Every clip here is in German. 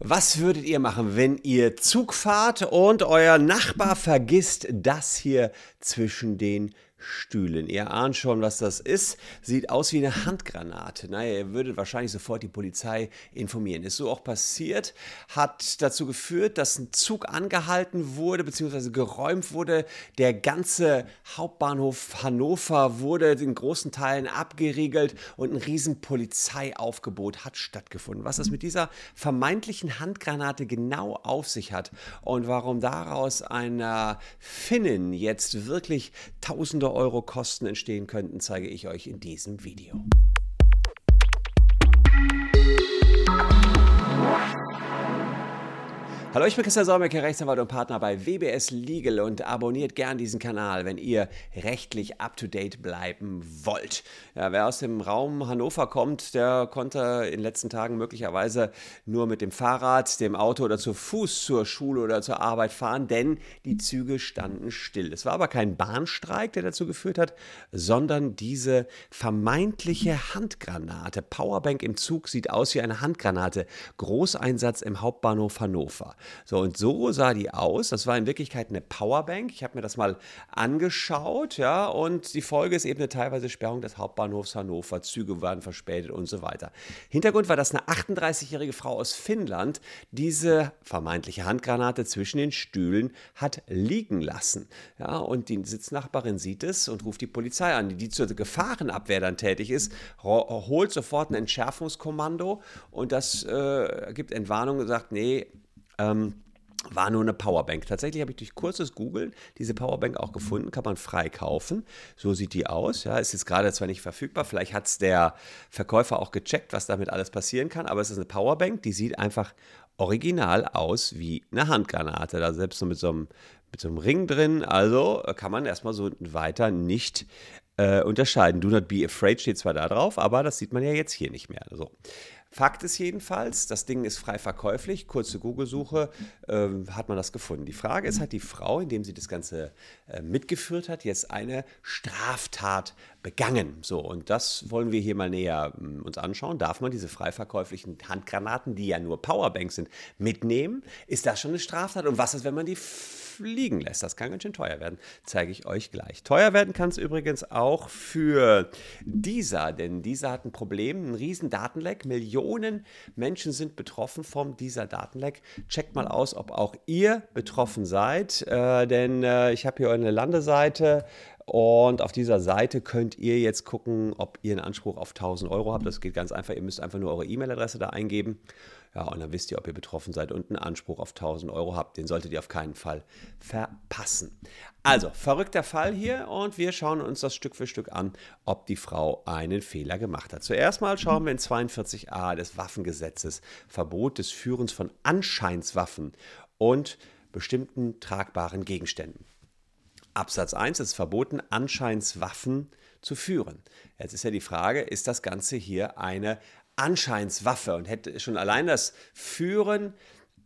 Was würdet ihr machen, wenn ihr Zug fahrt und euer Nachbar vergisst das hier zwischen den Stühlen. Ihr ahnt schon, was das ist. Sieht aus wie eine Handgranate. Naja, ihr würdet wahrscheinlich sofort die Polizei informieren. Ist so auch passiert. Hat dazu geführt, dass ein Zug angehalten wurde, beziehungsweise geräumt wurde. Der ganze Hauptbahnhof Hannover wurde in großen Teilen abgeriegelt und ein riesen Polizeiaufgebot hat stattgefunden. Was es mit dieser vermeintlichen Handgranate genau auf sich hat und warum daraus einer Finnen jetzt wirklich tausende Euro Kosten entstehen könnten, zeige ich euch in diesem Video. Hallo, ich bin Christian Solmecke, Rechtsanwalt und Partner bei WBS Legal und abonniert gern diesen Kanal, wenn ihr rechtlich up-to-date bleiben wollt. Ja, wer aus dem Raum Hannover kommt, der konnte in den letzten Tagen möglicherweise nur mit dem Fahrrad, dem Auto oder zu Fuß zur Schule oder zur Arbeit fahren, denn die Züge standen still. Es war aber kein Bahnstreik, der dazu geführt hat, sondern diese vermeintliche Handgranate. Powerbank im Zug sieht aus wie eine Handgranate. Großeinsatz im Hauptbahnhof Hannover. So, und so sah die aus. Das war in Wirklichkeit eine Powerbank. Ich habe mir das mal angeschaut, ja, und die Folge ist eben eine teilweise Sperrung des Hauptbahnhofs Hannover. Züge waren verspätet und so weiter. Hintergrund war, dass eine 38-jährige Frau aus Finnland diese vermeintliche Handgranate zwischen den Stühlen hat liegen lassen. Ja, und die Sitznachbarin sieht es und ruft die Polizei an, die zur Gefahrenabwehr dann tätig ist, holt sofort ein Entschärfungskommando und das äh, gibt Entwarnung und sagt, nee, ähm, war nur eine Powerbank. Tatsächlich habe ich durch kurzes Googeln diese Powerbank auch gefunden, kann man frei kaufen. So sieht die aus. Ja, ist jetzt gerade zwar nicht verfügbar, vielleicht hat es der Verkäufer auch gecheckt, was damit alles passieren kann, aber es ist eine Powerbank, die sieht einfach original aus wie eine Handgranate. Da selbst nur mit so einem, mit so einem Ring drin. Also kann man erstmal so weiter nicht äh, unterscheiden. Do not be afraid steht zwar da drauf, aber das sieht man ja jetzt hier nicht mehr. So. Fakt ist jedenfalls, das Ding ist frei verkäuflich. Kurze Google-Suche äh, hat man das gefunden. Die Frage ist, hat die Frau, indem sie das Ganze äh, mitgeführt hat, jetzt eine Straftat begangen? So, und das wollen wir hier mal näher äh, uns anschauen. Darf man diese frei verkäuflichen Handgranaten, die ja nur Powerbanks sind, mitnehmen? Ist das schon eine Straftat? Und was ist, wenn man die fliegen lässt. Das kann ganz schön teuer werden. Zeige ich euch gleich. Teuer werden kann es übrigens auch für dieser, denn dieser hat ein Problem, ein riesen Datenleck. Millionen Menschen sind betroffen vom dieser Datenleck. Checkt mal aus, ob auch ihr betroffen seid, äh, denn äh, ich habe hier eine Landeseite und auf dieser Seite könnt ihr jetzt gucken, ob ihr einen Anspruch auf 1000 Euro habt. Das geht ganz einfach. Ihr müsst einfach nur eure E-Mail-Adresse da eingeben. Ja, und dann wisst ihr, ob ihr betroffen seid und einen Anspruch auf 1000 Euro habt. Den solltet ihr auf keinen Fall verpassen. Also, verrückter Fall hier und wir schauen uns das Stück für Stück an, ob die Frau einen Fehler gemacht hat. Zuerst mal schauen wir in 42a des Waffengesetzes Verbot des Führens von Anscheinswaffen und bestimmten tragbaren Gegenständen. Absatz 1 ist verboten, Anscheinswaffen zu führen. Jetzt ist ja die Frage, ist das Ganze hier eine Anscheinswaffe und hätte schon allein das Führen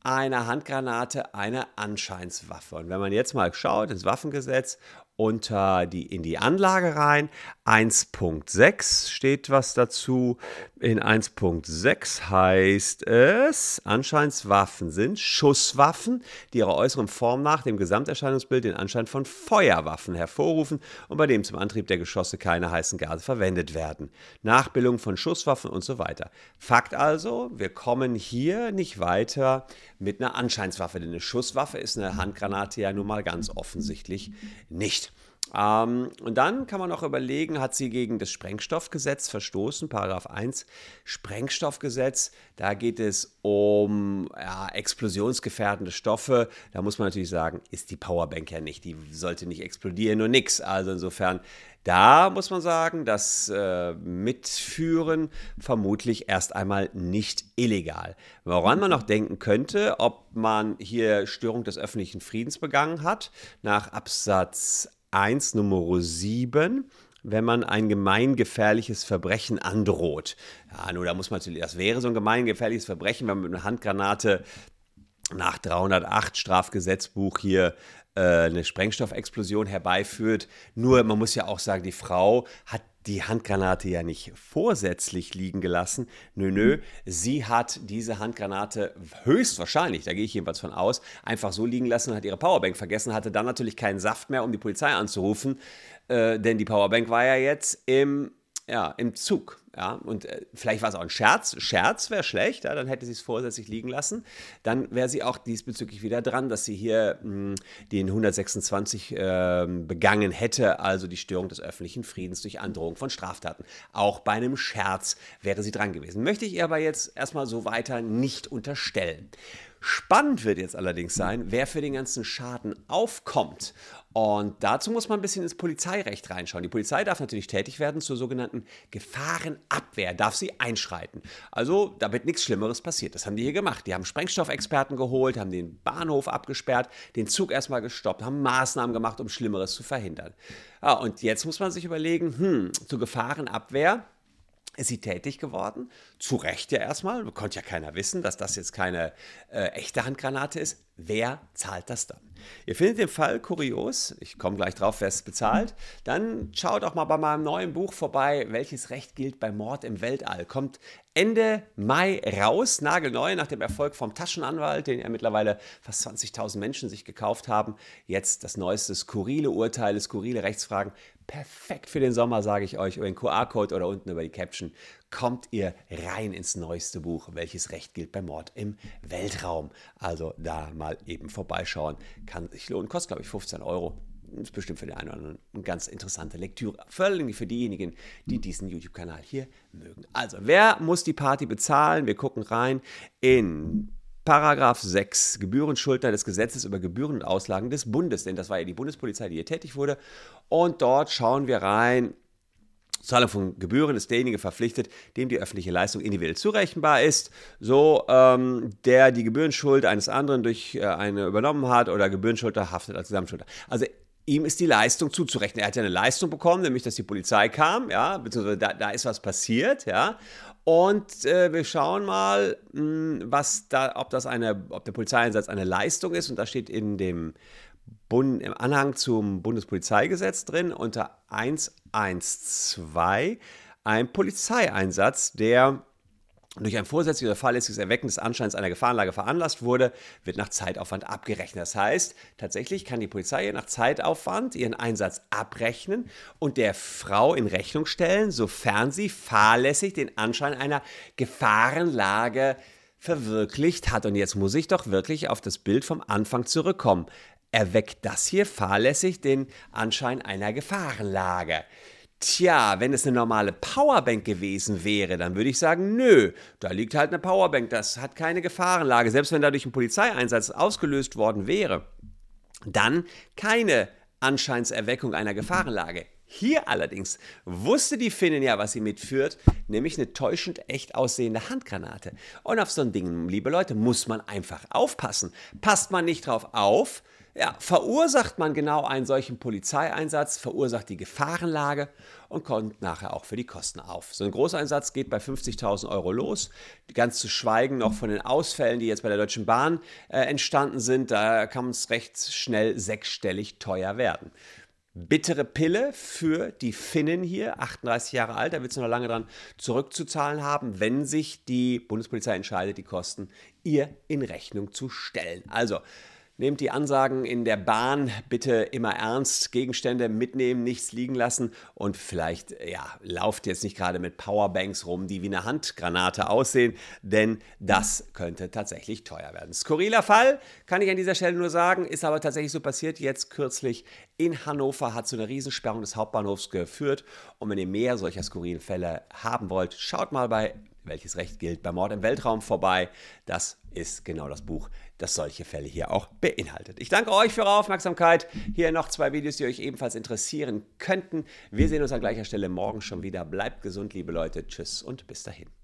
einer Handgranate eine Anscheinswaffe. Und wenn man jetzt mal schaut ins Waffengesetz unter die, in die Anlage rein. 1.6 steht was dazu. In 1.6 heißt es, Anscheinswaffen sind Schusswaffen, die ihrer äußeren Form nach dem Gesamterscheinungsbild den Anschein von Feuerwaffen hervorrufen und bei dem zum Antrieb der Geschosse keine heißen Gase verwendet werden. Nachbildung von Schusswaffen und so weiter. Fakt also, wir kommen hier nicht weiter mit einer Anscheinswaffe, denn eine Schusswaffe ist eine Handgranate ja nun mal ganz offensichtlich nicht. Ähm, und dann kann man auch überlegen, hat sie gegen das Sprengstoffgesetz verstoßen, Paragraph 1 Sprengstoffgesetz. Da geht es um ja, explosionsgefährdende Stoffe. Da muss man natürlich sagen, ist die Powerbank ja nicht. Die sollte nicht explodieren und nix. Also insofern, da muss man sagen, das äh, Mitführen vermutlich erst einmal nicht illegal. Woran man noch denken könnte, ob man hier Störung des öffentlichen Friedens begangen hat, nach Absatz 1 Nummer 7 wenn man ein gemeingefährliches Verbrechen androht. Ja, nur da muss man natürlich, das wäre so ein gemeingefährliches Verbrechen, wenn man mit einer Handgranate nach 308 Strafgesetzbuch hier äh, eine Sprengstoffexplosion herbeiführt. Nur man muss ja auch sagen, die Frau hat die Handgranate ja nicht vorsätzlich liegen gelassen. Nö, nö, sie hat diese Handgranate höchstwahrscheinlich, da gehe ich jedenfalls von aus, einfach so liegen lassen und hat ihre Powerbank vergessen, hatte dann natürlich keinen Saft mehr, um die Polizei anzurufen, äh, denn die Powerbank war ja jetzt im, ja, im Zug. Ja, und äh, vielleicht war es auch ein Scherz. Scherz wäre schlecht, ja, dann hätte sie es vorsätzlich liegen lassen. Dann wäre sie auch diesbezüglich wieder dran, dass sie hier mh, hm, den 126 äh, begangen hätte, also die Störung des öffentlichen Friedens durch Androhung von Straftaten. Auch bei einem Scherz wäre sie dran gewesen. Möchte ich ihr aber jetzt erstmal so weiter nicht unterstellen. Spannend wird jetzt allerdings sein, wer für den ganzen Schaden aufkommt. Und dazu muss man ein bisschen ins Polizeirecht reinschauen. Die Polizei darf natürlich tätig werden zur sogenannten Gefahrenabwehr, darf sie einschreiten. Also, damit nichts Schlimmeres passiert. Das haben die hier gemacht. Die haben Sprengstoffexperten geholt, haben den Bahnhof abgesperrt, den Zug erstmal gestoppt, haben Maßnahmen gemacht, um Schlimmeres zu verhindern. Ja, und jetzt muss man sich überlegen, hm, zur Gefahrenabwehr ist sie tätig geworden. Zu Recht ja erstmal. Konnte ja keiner wissen, dass das jetzt keine äh, echte Handgranate ist. Wer zahlt das dann? Ihr findet den Fall kurios. Ich komme gleich drauf, wer es bezahlt. Dann schaut auch mal bei meinem neuen Buch vorbei, welches Recht gilt bei Mord im Weltall. Kommt Ende Mai raus, nagelneu, nach dem Erfolg vom Taschenanwalt, den ja mittlerweile fast 20.000 Menschen sich gekauft haben. Jetzt das neueste skurrile Urteile, skurrile Rechtsfragen perfekt für den Sommer, sage ich euch, über den QR-Code oder unten über die Caption, kommt ihr rein ins neueste Buch, welches Recht gilt beim Mord im Weltraum. Also da mal eben vorbeischauen, kann sich lohnen, kostet glaube ich 15 Euro. Ist bestimmt für den einen oder anderen eine ganz interessante Lektüre. Allem für diejenigen, die diesen YouTube-Kanal hier mögen. Also, wer muss die Party bezahlen? Wir gucken rein in Paragraph 6, Gebührenschuldner des Gesetzes über Gebühren und Auslagen des Bundes, denn das war ja die Bundespolizei, die hier tätig wurde. Und dort schauen wir rein, Zahlung von Gebühren ist derjenige verpflichtet, dem die öffentliche Leistung individuell zurechenbar ist, so ähm, der die Gebührenschuld eines anderen durch äh, eine übernommen hat oder Gebührenschuldner haftet als Gesamtschuldner. Also ihm ist die Leistung zuzurechnen. Er hat ja eine Leistung bekommen, nämlich dass die Polizei kam, ja, beziehungsweise da, da ist was passiert, ja. Und äh, wir schauen mal, mh, hm, was da, ob das eine, ob der Polizeieinsatz eine Leistung ist. Und da steht in dem Bund, im Anhang zum Bundespolizeigesetz drin unter 112 ein Polizeieinsatz, der durch ein vorsätzliches oder fahrlässiges Erwecken des Anscheins einer Gefahrenlage veranlasst wurde, wird nach Zeitaufwand abgerechnet. Das heißt, tatsächlich kann die Polizei nach Zeitaufwand ihren Einsatz abrechnen und der Frau in Rechnung stellen, sofern sie fahrlässig den Anschein einer Gefahrenlage verwirklicht hat. Und jetzt muss ich doch wirklich auf das Bild vom Anfang zurückkommen. Erweckt das hier fahrlässig den Anschein einer Gefahrenlage? Tja, wenn es eine normale Powerbank gewesen wäre, dann würde ich sagen, nö, da liegt halt eine Powerbank, das hat keine Gefahrenlage. Selbst wenn dadurch ein Polizeieinsatz ausgelöst worden wäre, dann keine Anscheinserweckung einer Gefahrenlage. Hier allerdings wusste die Finnin ja, was sie mitführt, nämlich eine täuschend echt aussehende Handgranate. Und auf so ein Ding, liebe Leute, muss man einfach aufpassen. Passt man nicht drauf auf, ja, verursacht man genau einen solchen Polizeieinsatz, verursacht die Gefahrenlage und kommt nachher auch für die Kosten auf. So ein Großeinsatz geht bei 50.000 Euro los. Ganz zu schweigen noch von den Ausfällen, die jetzt bei der Deutschen Bahn äh, entstanden sind. Da kann es recht schnell sechsstellig teuer werden. Bittere Pille für die Finnen hier, 38 Jahre alt, da wird sie noch lange dran zurückzuzahlen haben, wenn sich die Bundespolizei entscheidet, die Kosten ihr in Rechnung zu stellen. Also, Nehmt die Ansagen in der Bahn bitte immer ernst. Gegenstände mitnehmen, nichts liegen lassen und vielleicht, ja, lauft jetzt nicht gerade mit Powerbanks rum, die wie eine Handgranate aussehen, denn das könnte tatsächlich teuer werden. Skurriler Fall, kann ich an dieser Stelle nur sagen, ist aber tatsächlich so passiert. Jetzt kürzlich in Hannover hat so eine Riesensperrung des Hauptbahnhofs geführt. Und wenn ihr mehr solcher skurrilen Fälle haben wollt, schaut mal bei welches Recht gilt bei Mord im Weltraum vorbei. Das ist genau das Buch, das solche Fälle hier auch beinhaltet. Ich danke euch für eure Aufmerksamkeit. Hier noch zwei Videos, die euch ebenfalls interessieren könnten. Wir sehen uns an gleicher Stelle morgen schon wieder. Bleibt gesund, liebe Leute. Tschüss und bis dahin.